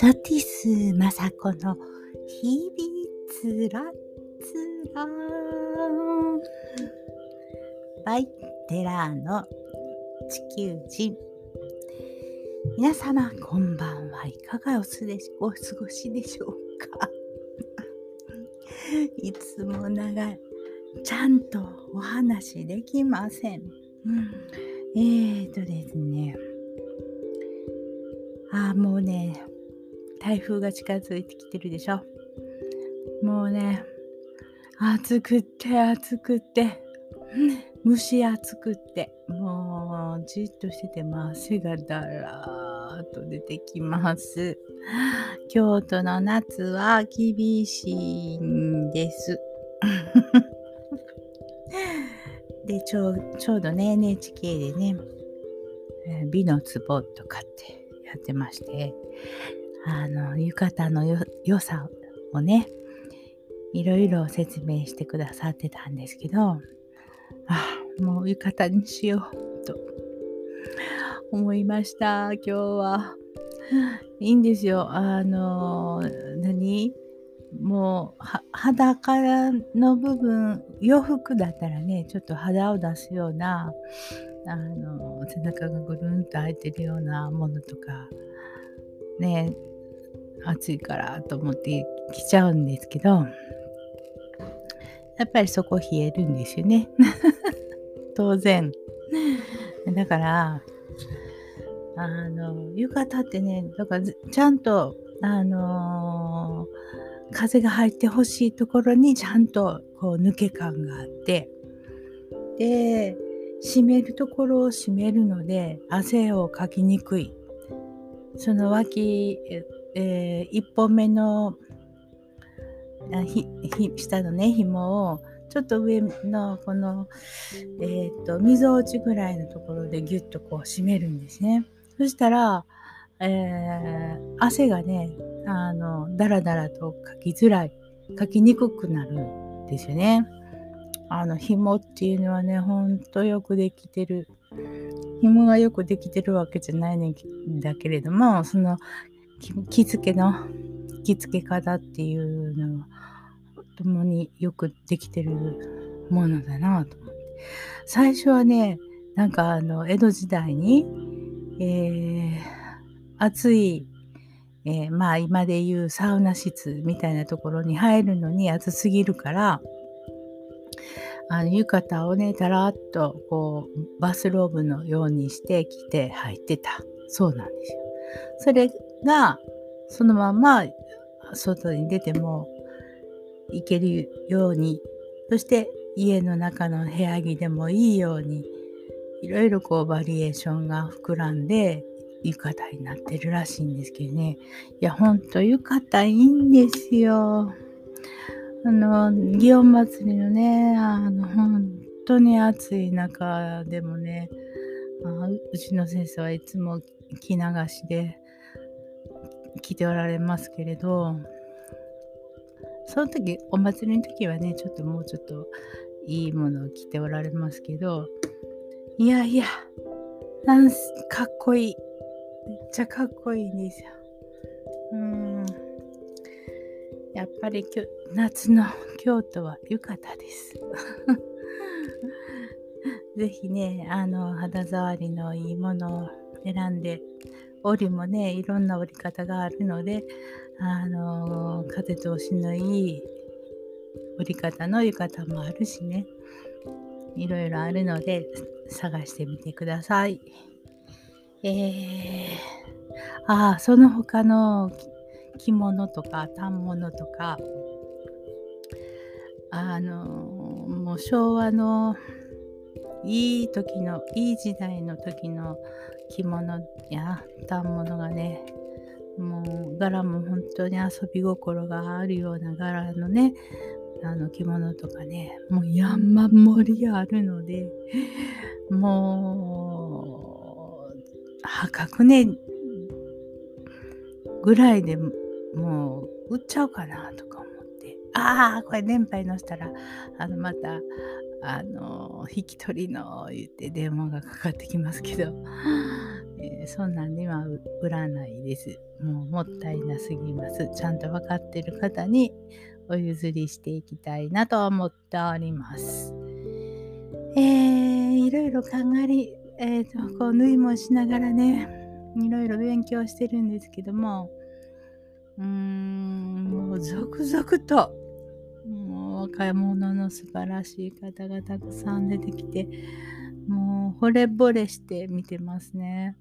ソティスマサコの日々つらつら。バイテラーの地球人。皆様こんばんはいかがお過ごしでしょうか。いつも長いちゃんとお話できません、うん、えーとですね。あもうね台風が近づいてきてるでしょ。もうね暑くって暑くって。蒸し暑くって。もうじっとしてても汗がだらーっと出てきます。京都の夏は厳しいんです。でちょちょうどね NHK でね美の壺とかってやってまして。あの浴衣の良さをねいろいろ説明してくださってたんですけどあもう浴衣にしようと思いました今日は。いいんですよ。あの何？もう裸の部分洋服だったらねちょっと肌を出すようなあの背中がぐるんと開いてるようなものとかね暑いからと思って着ちゃうんですけどやっぱりそこ冷えるんですよね。当然。だからあの浴衣ってねだからちゃんとあのー、風が入ってほしいところにちゃんとこう抜け感があってで締めるところを締めるので汗をかきにくい。その脇えー、1本目のひひ下のね紐をちょっと上のこの、えーと、みぞおちぐらいのところでギュッとこう締めるんですね。そしたら、えー、汗がねあのだらだらとかきづらいかきにくくなるんですよね。あの紐っていうのはねほんとよくできてる。紐がよくできてるわけじゃないんだけれどもその着付けの着付け方っていうのはともによくできてるものだなと思って最初はねなんかあの江戸時代に、えー、暑い、えー、まあ今で言うサウナ室みたいなところに入るのに暑すぎるからあの浴衣をねたらっとこうバスローブのようにして着て入ってたそうなんですよ。それがそのまま外に出ても行けるようにそして家の中の部屋着でもいいようにいろいろこうバリエーションが膨らんで浴衣になってるらしいんですけどね。いやほんと浴衣いいんですよ。あの祇園祭りのねあの本当に暑い中でもねあうちの先生はいつも着流しで着ておられますけれどその時お祭りの時はねちょっともうちょっといいものを着ておられますけどいやいやなんかっこいい。めっちゃかっこいいんですよ。うん。やっぱりきょ夏の京都は浴衣です。ぜひねあの肌触りのいいものを選んで折りもねいろんな折り方があるのであの風通しのいい折り方の浴衣もあるしねいろいろあるので探してみてください。えー、ああその他の着物とか反物とかあのもう昭和のいい時のいい時代の時の着物や反物がねもう柄も本当に遊び心があるような柄のねあの着物とかねもう山盛りあるのでもう破格ねぐらいでもう売っちゃおうかなとか思って。ああこれ年配のしたらあのまたあの引き取りの言って電話がかかってきますけど。えー、そんなんには売らないです。もうもったいなすぎます。ちゃんと分かってる方にお譲りしていきたいなと思っております。えー、いろいろ考えり、えーと、こう縫いもしながらね、いろいろ勉強してるんですけども、うーん、もう続々と、もう若者の素晴らしい方がたくさん出てきて、もう惚れ惚れして見てますね。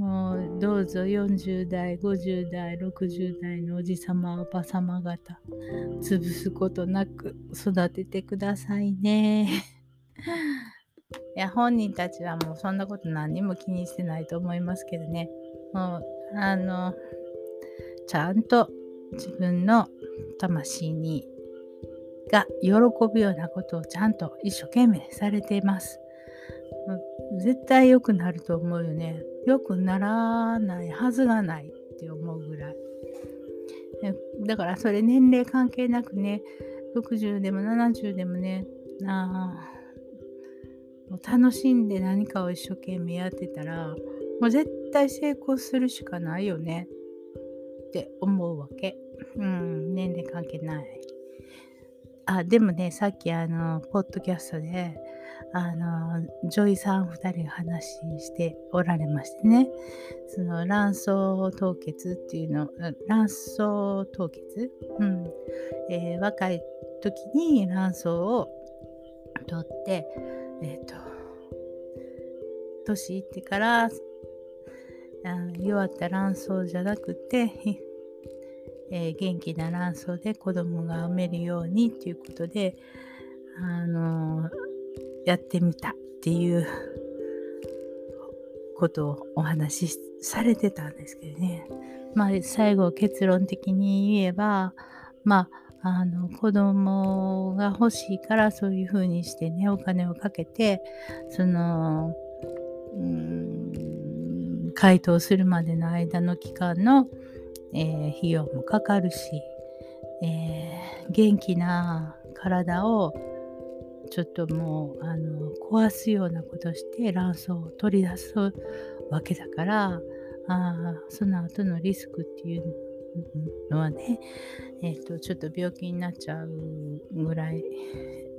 もうどうぞ40代、50代、60代のおじさま、おばさま方、潰すことなく育ててくださいね。いや、本人たちはもうそんなこと何にも気にしてないと思いますけどね。もう、あの、ちゃんと自分の魂にが喜ぶようなことをちゃんと一生懸命されています。絶対良くなると思うよね。良くならないはずがないって思うぐらい。だからそれ年齢関係なくね、60でも70でもね、あもう楽しんで何かを一生懸命やってたら、もう絶対成功するしかないよねって思うわけ。うん、年齢関係ない。あ、でもね、さっきあの、ポッドキャストで、あの、女医さん2人が話しておられましてね、その卵巣凍結っていうの、卵巣凍結？うん。えー、若い時に卵巣を取って、えっ、ー、と、年いってからあ弱った卵巣じゃなくて、えー、元気な卵巣で子供が産めるようにっていうことで、あのー、やってみたっていうことをお話しされてたんですけどね。まあ、最後結論的に言えば、まあ、あの子供が欲しいからそういうふうにしてねお金をかけてそのうん回答するまでの間の期間の、えー、費用もかかるし、えー、元気な体をちょっともうあの壊すようなことして卵巣を取り出すわけだからあその後のリスクっていうのはね、えーと、ちょっと病気になっちゃうぐらい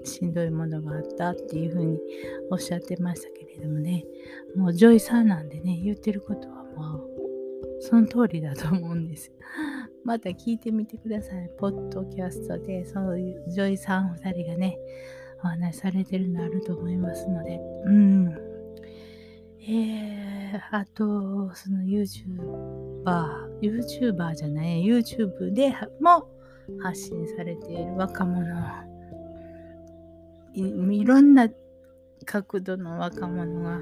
しんどいものがあったっていうふうにおっしゃってましたけれどもねもう女医さんなんでね言ってることはもうその通りだと思うんです。また聞いてみてください。ポッドキャストでそういう女医さん2人がねお話しされてるのあると思いますので、うん。えー、あと、その YouTuber、YouTuber じゃない、YouTube でも発信されている若者、いいろんな角度の若者が、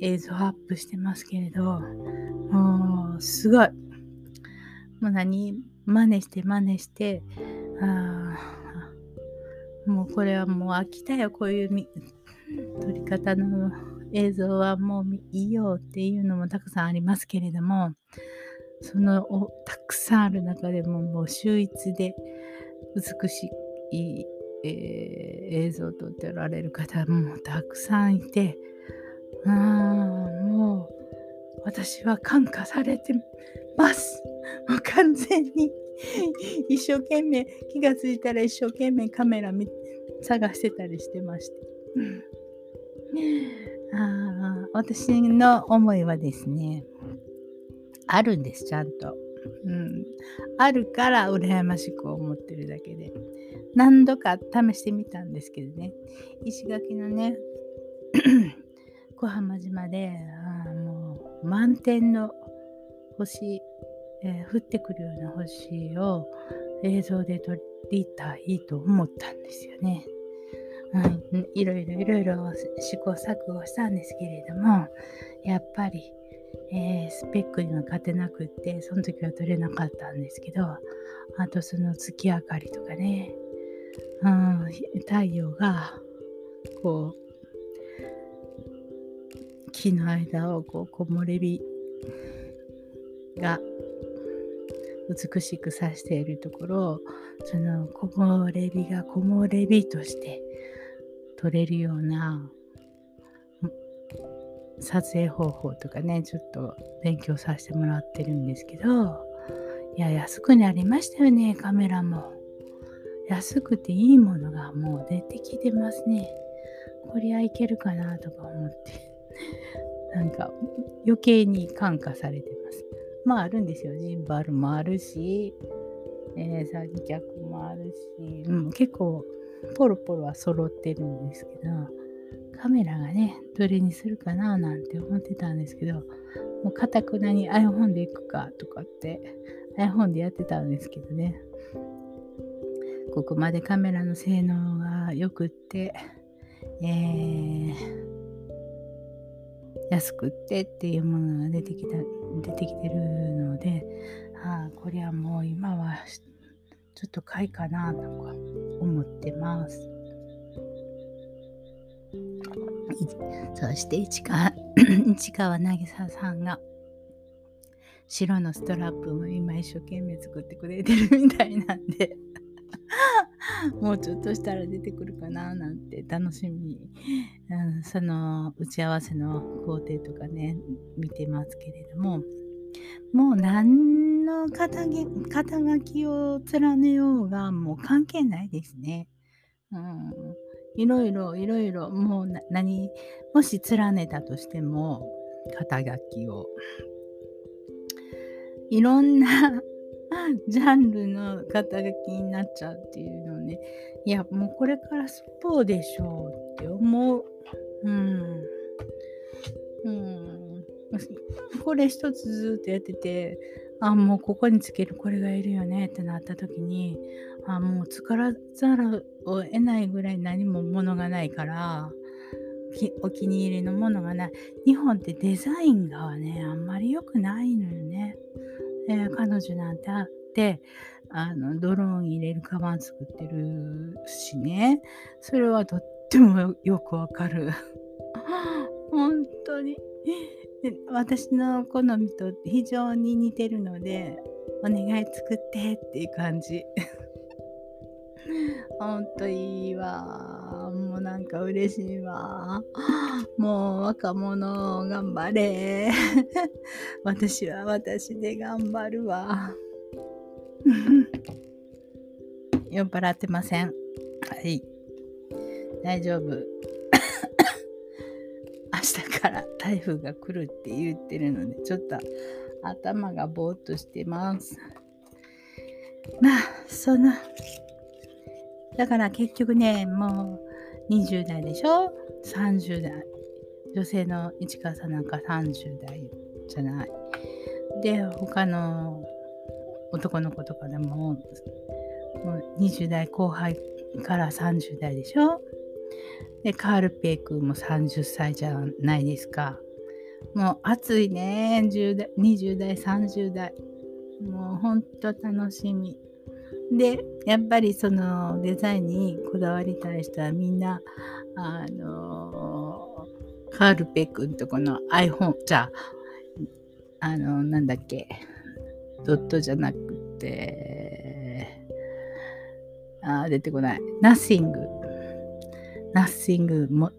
映像アップしてますけれど、もう、すごい。もう何真似して真似して、あもうこれはもう飽きたよ、こういう撮り方の映像はもういいよっていうのもたくさんありますけれども、そのたくさんある中でももう秀逸で美しい、えー、映像を撮っておられる方もたくさんいて、あもう私は感化されてます。もう完全に 一生懸命気がついたら一生懸命カメラ探してたりしてまして。あ私の思いはですね、あるんです、ちゃんと。うん、あるから羨ましく思ってるだけで。何度か試してみたんですけどね、石垣のね、小浜島で、あもう満天の星、えー、降ってくるような星を映像で撮りたいと思ったんですよね。うん、いろいろいろいろ試行錯誤したんですけれどもやっぱり、えー、スペックには勝てなくってその時は取れなかったんですけどあとその月明かりとかね、うん、太陽がこう木の間をこう木漏れ日が美しくさしているところをその木漏れ日が木漏れ日として取れるような撮影方法とかねちょっと勉強させてもらってるんですけどいや安くなりましたよねカメラも。安くていいものがもう出てきてますね。こりゃいけるかなとか思って。なんか余計に感化されてますまああるんですよジンバルもあるし、えー、三脚もあるし、うん、結構ポロポロは揃ってるんですけどカメラがねどれにするかななんて思ってたんですけどもうかたくなに iPhone でいくかとかって iPhone でやってたんですけどね。ここまでカメラの性能が良くってえー、安くってっていうものが出てきた出てきてるので、ああこれはもう今はちょっと買いかなとか思ってます。そして市川 市川渚さんが白のストラップも今一生懸命作ってくれてるみたいなんでもうちょっとしたら出てくるかななんて楽しみ、うん、その打ち合わせの工程とかね見てますけれども。もう何の肩肩書きを連ねようがもう関係ないですね。うん。いろいろいろいろもう何もし連ねたとしても肩書きを。いろんな ジャンルの肩書きになっちゃうっていうのね。いやもうこれからスポーでしょうって思う。うん。うん。これ一つずっとやっててあもうここにつけるこれがいるよねってなった時にあもう作らざるを得ないぐらい何もものがないからお気に入りのものがない。日本ってデザインがねあんまり良くないのよね、えー、彼女なんてあってあのドローン入れるカバン作ってるしね。それはとってもよくわかる。本当に。私の好みと非常に似てるのでお願い作ってっていう感じ。ほんといいわなんか嬉しいわ。もう若者頑張れ。私は私で頑張るわ。酔っ払ってません。はい。大丈夫。明日から台風が来るって言ってるのでちょっと頭がぼーっとしてます。まあそのだから結局ねもう20代でしょ？30代女性の市川さんなんか30代じゃないで他の男の子とかでももう20代後輩から30代でしょ？で、カールペイ君も30歳じゃないですか。もう暑いね。10代、20代、30代。もうほんと楽しみ。で、やっぱりそのデザインにこだわりたい人はみんな、あの、カールペイ君とこの iPhone、じゃあ、あの、なんだっけ、ドットじゃなくて、あ、出てこない。ナッシング。ナッシングも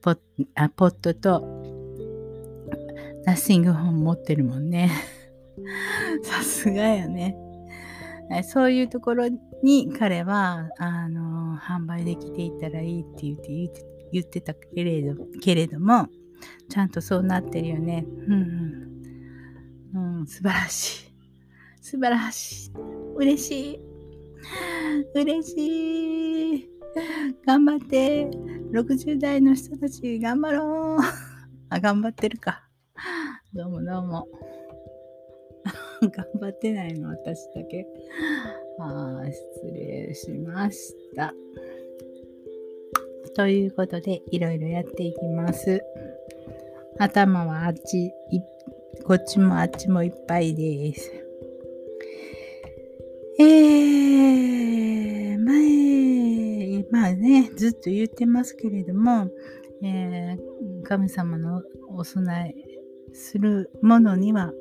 ポあポットとナッシング本持ってるもんね。さすがよね。そういうところに彼はあの販売できていたらいいって言って言ってたけれどけれどもちゃんとそうなってるよね。うん、うん、うん、素晴らしい。素晴らしい。嬉しい。嬉しい。頑張って。60代の人たち頑張ろう。あ、頑張ってるか。どうもどうも。頑張ってないの、私だけ。あ失礼しました。ということで、いろいろやっていきます。頭はあっち、こっちもあっちもいっぱいです。えー、前、まあね、ずっと言ってますけれども、えー、神様のお供えするものには、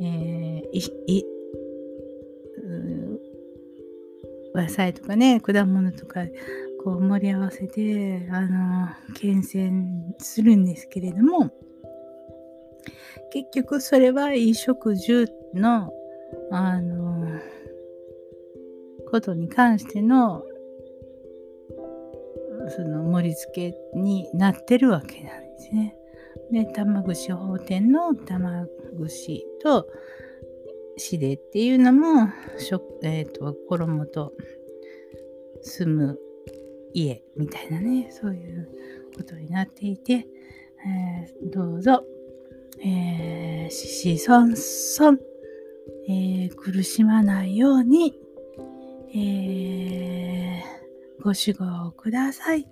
えー、い野菜とかね果物とかこう盛り合わせて、あの、牽線するんですけれども、結局それは衣食住の、あの、ことに関しての、その盛り付けになってるわけなんですね。で、玉串法店の玉串と、しでっていうのも、え、ー、と、衣と住む家みたいなね、そういうことになっていて、えー、どうぞ、えー、ししそんそん、えー、苦しまないように、えー、ご守護をください。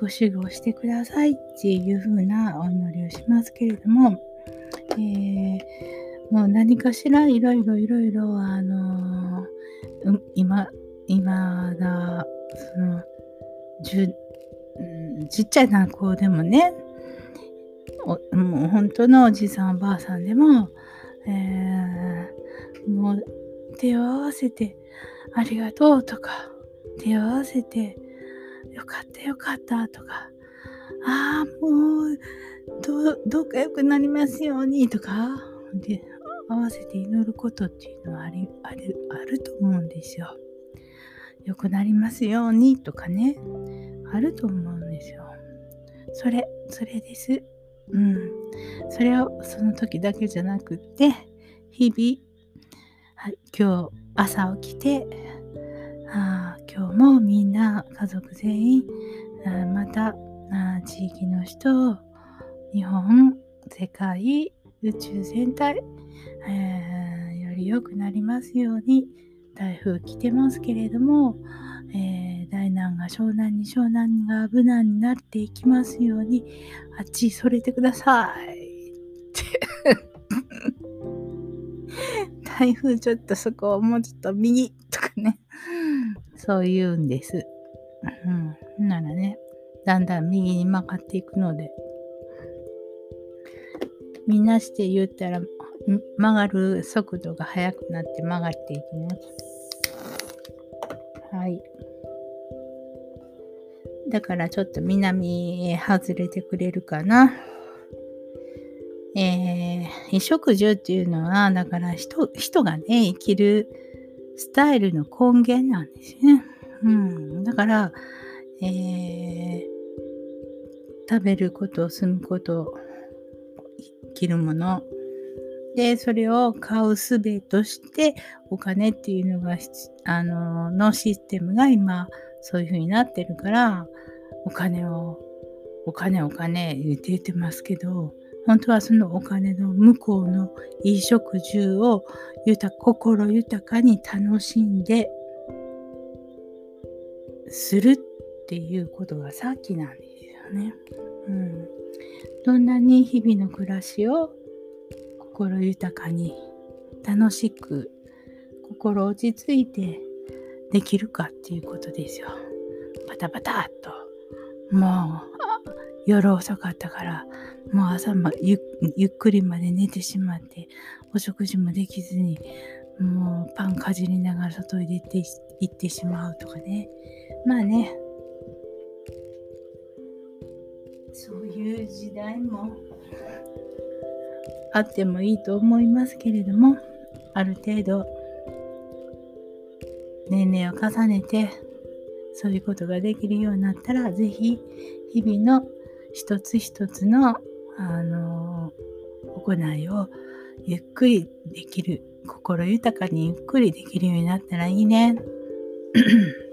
ご守護してくださいっていう風なお祈りをしますけれども、えー、もう何かしらいろいろいろいろ、あのー、今、今だ、その、じゅ、うん、ちっちゃいな子でもね、もう本当のおじいさんおばあさんでも、えー、もう手を合わせてありがとうとか、手を合わせてよかったよかったとか、ああ、もうどどうか良くなりますようにとか、で、合わせて祈ることっていうのはありあるあると思うんですよ。良くなりますようにとかね、あると思うんですよ。それ、それです。うん。それをその時だけじゃなくって、日々、今日朝起きて、あ今日もみんな家族全員、あまたあ地域の人、日本、世界、宇宙全体、えー、より良くなりますように、台風来てますけれども、えー、大難が湘南に湘南が無難になっていきますようにあっちそれてくださいって 台風ちょっとそこをもうちょっと右とかねそう言うんです。うん。ならね、だんだん右に曲がっていくので、みんなして言ったら曲がる速度が速くなって曲がっていきます。はい。だからちょっと南へ外れてくれるかな。えー、衣食住っていうのは、だから人人がね、生きるスタイルの根源なんですね。うん。だから、えー、食べること、住むこと、着るもの、で、それを買うすべとして、お金っていうのが、あの、のシステムが今、そういう風になってるから、お金を、お金お金言って言ってますけど、本当はそのお金の向こうの衣食住を豊心豊かに楽しんでするっていうことがさっきなんですよね。うん。どんなに日々の暮らしを心豊かに楽しく心落ち着いてできるかっていうことですよ。バタバタっと。もう夜遅かったからもう朝まゆっくりまで寝てしまってお食事もできずにもうパンかじりながら外へ出て行ってしまうとかね。まあねそういう時代もあってもいいと思いますけれども、ある程度、年齢を重ねて、そういうことができるようになったら、ぜひ、日々の一つ一つの、あの行いをゆっくりできる、心豊かにゆっくりできるようになったらいいね。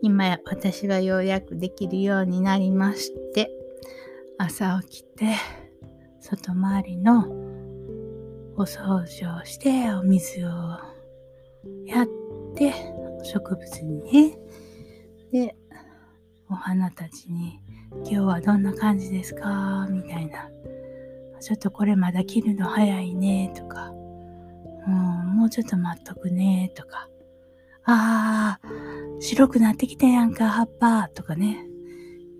今私はようやくできるようになりまして、朝起きて、外回りのお掃除をして、お水をやって、植物にね、で、お花たちに、今日はどんな感じですか？みたいな。ちょっとこれまだ切るの早いね、とか、もうちょっと待っとくね、とか、あー、白くなってきたやんか、葉っぱ、とかね、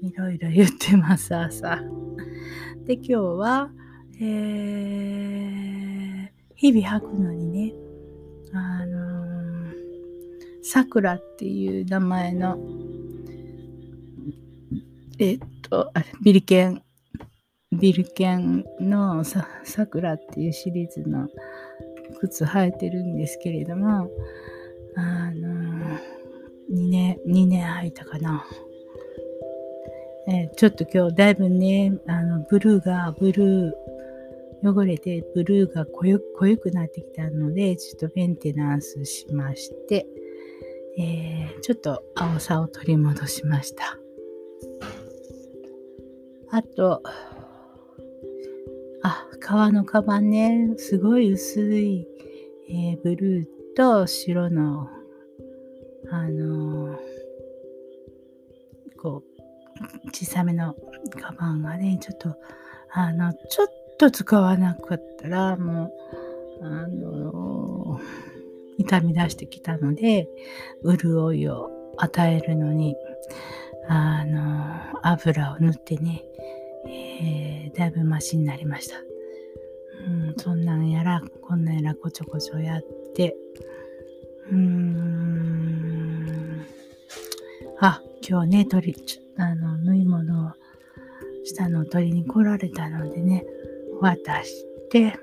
いろいろ言ってます、朝。で、今日は、えー、日々吐くのにね、あの、さくらっていう名前の、えっと、あ、ビリケン、ビルケンのさくらっていうシリーズの靴履いてるんですけれども、あの、2年、2年履いたかな。えー、ちょっと今日だいぶね、あの、ブルーが、ブルー、汚れてブルーが濃ゆ濃ゆくなってきたので、ちょっとメンテナンスしまして、えー、ちょっと青さを取り戻しました。あと、あ、革のカバンね、すごい薄い、えー、ブルーと白の、あのー、こう、小さめのカバンがね、ちょっと、あの、ちょっと使わなかったら、もう、あの、痛み出してきたので、潤いを与えるのに、あの油を塗ってね、えー、だいぶマシになりました。うん、そんなんやら、こんなんやらこちょこちょやって、うーん、あ、今日ね、取り、あの、縫い物をしたのを取りに来られたのでね、渡して、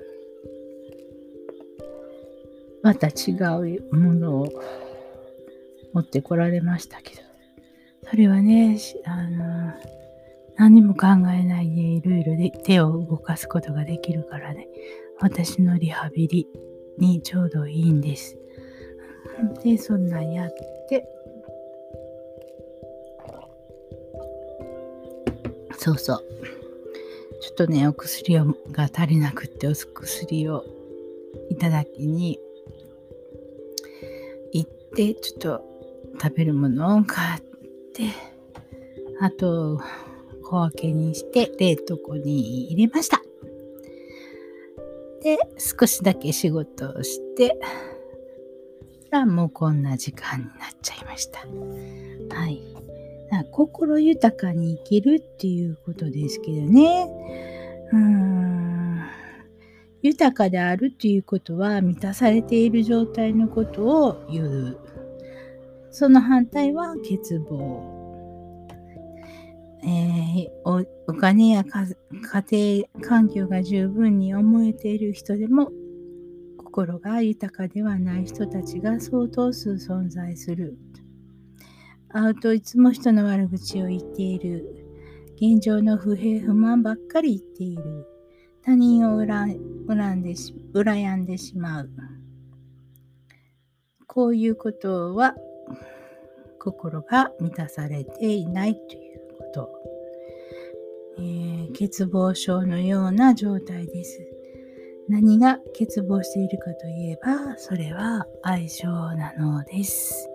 また違うものを持ってこられましたけど、それはね、あの、何も考えないでいろいろで手を動かすことができるからね、私のリハビリにちょうどいいんです。で、そんなんやって、そうそう。ちょっとね、お薬をが足りなくって、お薬をいただきに行って、ちょっと食べるものを買って、あと、小分けにして冷凍庫に入れました。で、少しだけ仕事をして、らもうこんな時間になっちゃいました。はい。心豊かに生きるっていうことですけどね。うん。豊かであるということは満たされている状態のことを言う。その反対は欠乏。えー、おお金や家庭環境が十分に思えている人でも心が豊かではない人たちが相当数存在する。会うといつも人の悪口を言っている。現状の不平不満ばっかり言っている。他人を恨んでし羨んでしまう。こういうことは心が満たされていないというこ。と、えー、欠乏症のような状態です。何が欠乏しているかといえば、それは愛情なのです。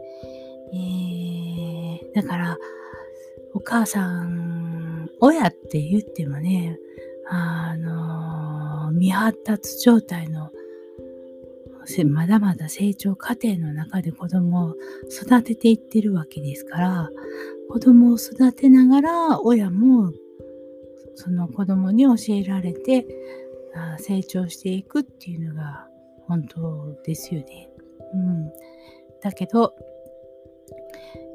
えー、だから、お母さん、親って言ってもね、あの未発達状態のまだまだ成長過程の中で子供を育てていってるわけですから、子供を育てながら親もその子供に教えられて成長していくっていうのが本当ですよね。うん、だけど、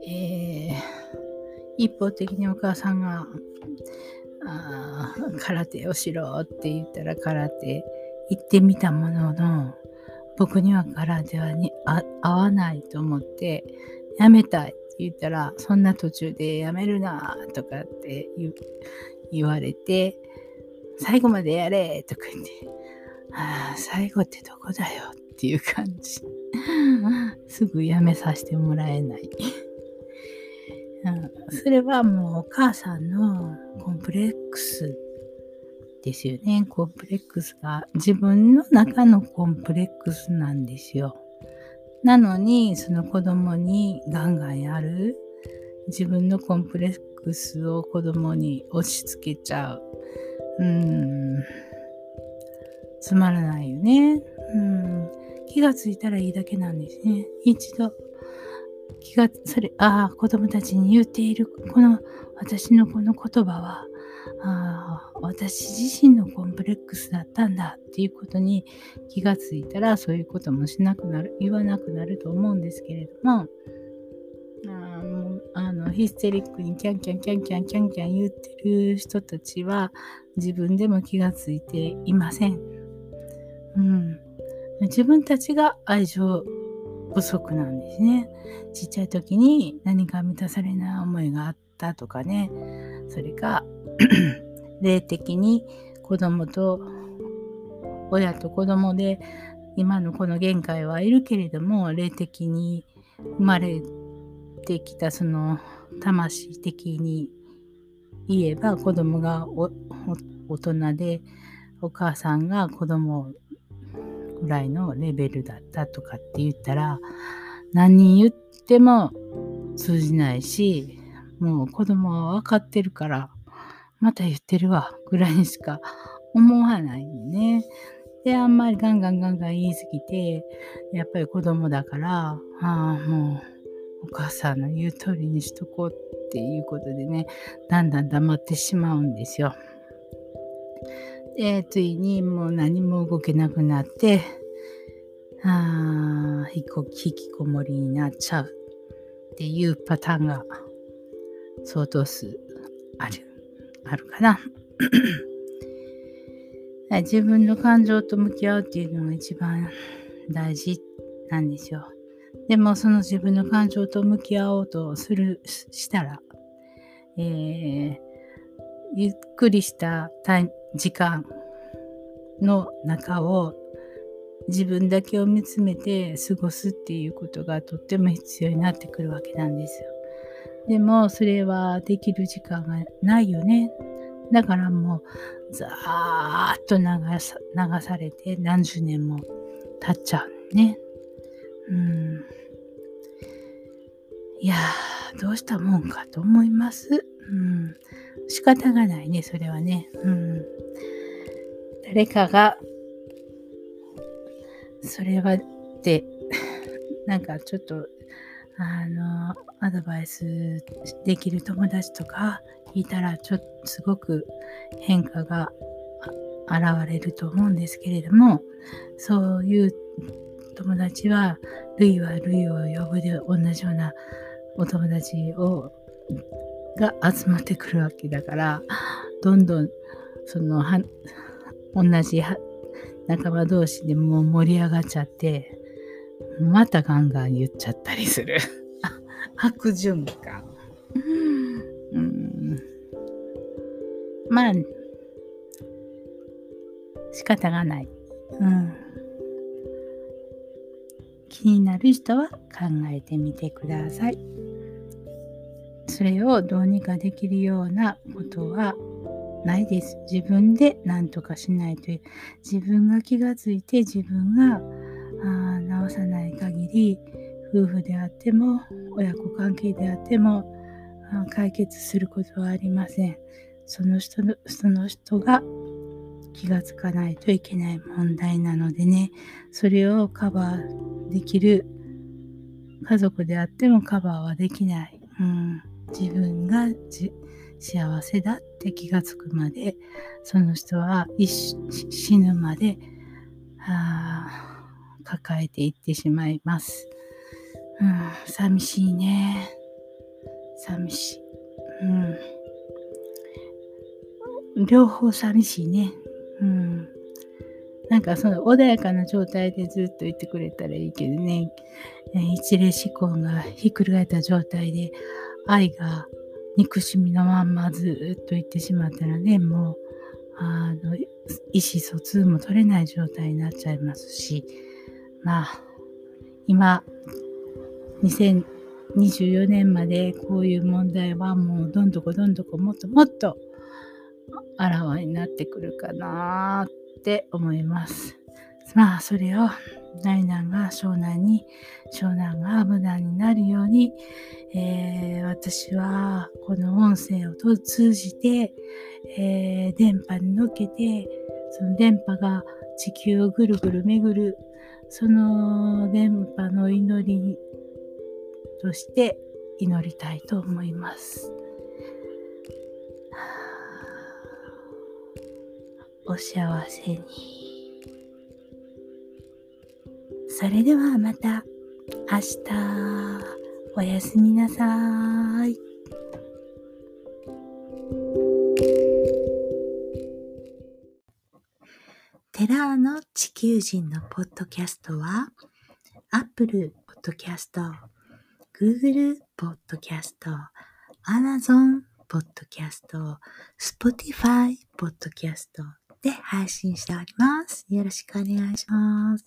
えー、一方的にお母さんがあ空手をしろって言ったら空手行ってみたものの僕には空手はに合わないと思ってやめたいって言ったら、そんな途中でやめるなとかって言われて、最後までやれとか言って、ああ、最後ってどこだよっていう感じ。すぐやめさせてもらえない。それはもうお母さんのコンプレックスですよね。コンプレックスが自分の中のコンプレックスなんですよ。なのに、その子供にガンガンやる。自分のコンプレックスを子供に押し付けちゃう。うん。つまらないよね。うん。気がついたらいいだけなんですね。一度、気が、それ、ああ、子供たちに言っている、この、私のこの言葉は、あ私自身のコンプレックスだったんだっていうことに気がついたらそういうこともしなくなる言わなくなると思うんですけれどもあもうあのヒステリックにキャンキャンキャンキャンキャンキャン言ってる人たちは自分でも気がついていません。うん、自分たちが愛情不足なんですね。ちっちゃい時に何か満たされない思いがあったとかね、それか 霊的に子供と親と子供で今のこの限界はいるけれども霊的に生まれてきたその魂的に言えば子供が大人でお母さんが子供ぐらいのレベルだったとかって言ったら何言っても通じないしもう子供は分かってるからまた言ってるわぐらいにしか思わないんね。であんまりガンガンガンガン言い過ぎてやっぱり子供だからああもうお母さんの言う通りにしとこうっていうことでね、だんだん黙ってしまうんですよ。で、ついにもう何も動けなくなって、あ引きこもりになっちゃうっていうパターンが相当数ある、あるかな。自分の感情と向き合うっていうのが一番大事なんですよ。でもその自分の感情と向き合おうとする、したら、えー、ゆっくりした時間の中を自分だけを見つめて過ごすっていうことがとっても必要になってくるわけなんですよ。でもそれはできる時間がないよね。だからもうザーッと流さ流されて何十年も経っちゃうね。うん。いや、どうしたもんかと思います。うん。仕方がないね、それはね。うん。誰かが、それはって、なんかちょっと、あの、アドバイスできる友達とかいたら、ちょっとすごく変化が現れると思うんですけれども、そういう友達は、類は類を呼ぶで同じようなお友達をが集まってくるわけだからどんどんそのは同じ仲間同士でもう盛り上がっちゃってまたガンガン言っちゃったりする。悪循環。うん。まあ仕方がない。うん。気になる人は考えてみてください。それをどうにかできるようなことはないです。自分で何とかしないという。自分が気がついて自分があ直さない限り夫婦であっても親子関係であっても解決することはありません。その人のその人が気がつかないといけない問題なのでね、それをカバーできる家族であってもカバーはできない。うん、自分が幸せだって気がつくまで、その人は死ぬまで抱えていってしまいます。うん、寂しいね。寂しい。うん。両方寂しいね。うん。なんかその穏やかな状態でずっといてくれたらいいけどね、一例思考がひっくり返った状態で愛が憎しみのまんまずっといってしまったらね、もう、あの、意思疎通も取れない状態になっちゃいますし、まあ、今、2024年までこういう問題はもうどんどこどんどこもっともっとあらわになってくるかなって思います。まあそれを大難が湘南に湘南が無難になるように、えー、私はこの音声を通じて、えー、電波に乗っけてその電波が地球をぐるぐる巡るその電波の祈りとして祈りたいと思います。お幸せに。それではまた明日おやすみなさい「テラーの地球人」のポッドキャストはアップルポッドキャスト Google ポッドキャスト Amazon ポッドキャスト Spotify ポッドキャストで配信しております。よろしくお願いします。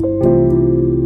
thank you